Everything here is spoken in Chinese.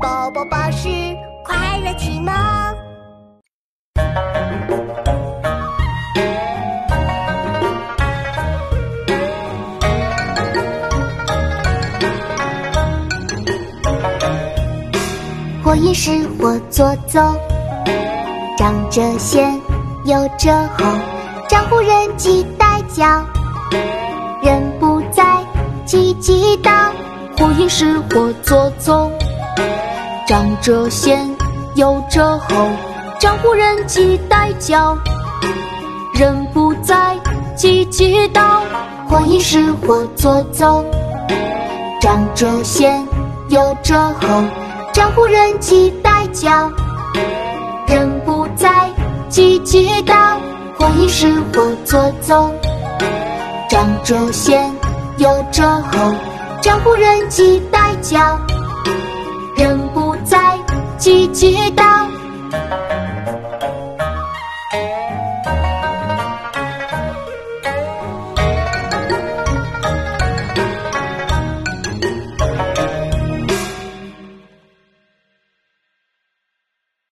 宝宝巴士快乐启蒙。火影是火作走，长着线，有着后，江湖人忌代教，人不在，急急到。火影是火作走，张着先，右着后，张呼人即待叫。人不在，即即到，欢迎时或坐走。张着先，右着后，张呼人即待叫。人不在，即即到，欢迎时或坐走。张着先，右着后，张呼人即待叫。一直到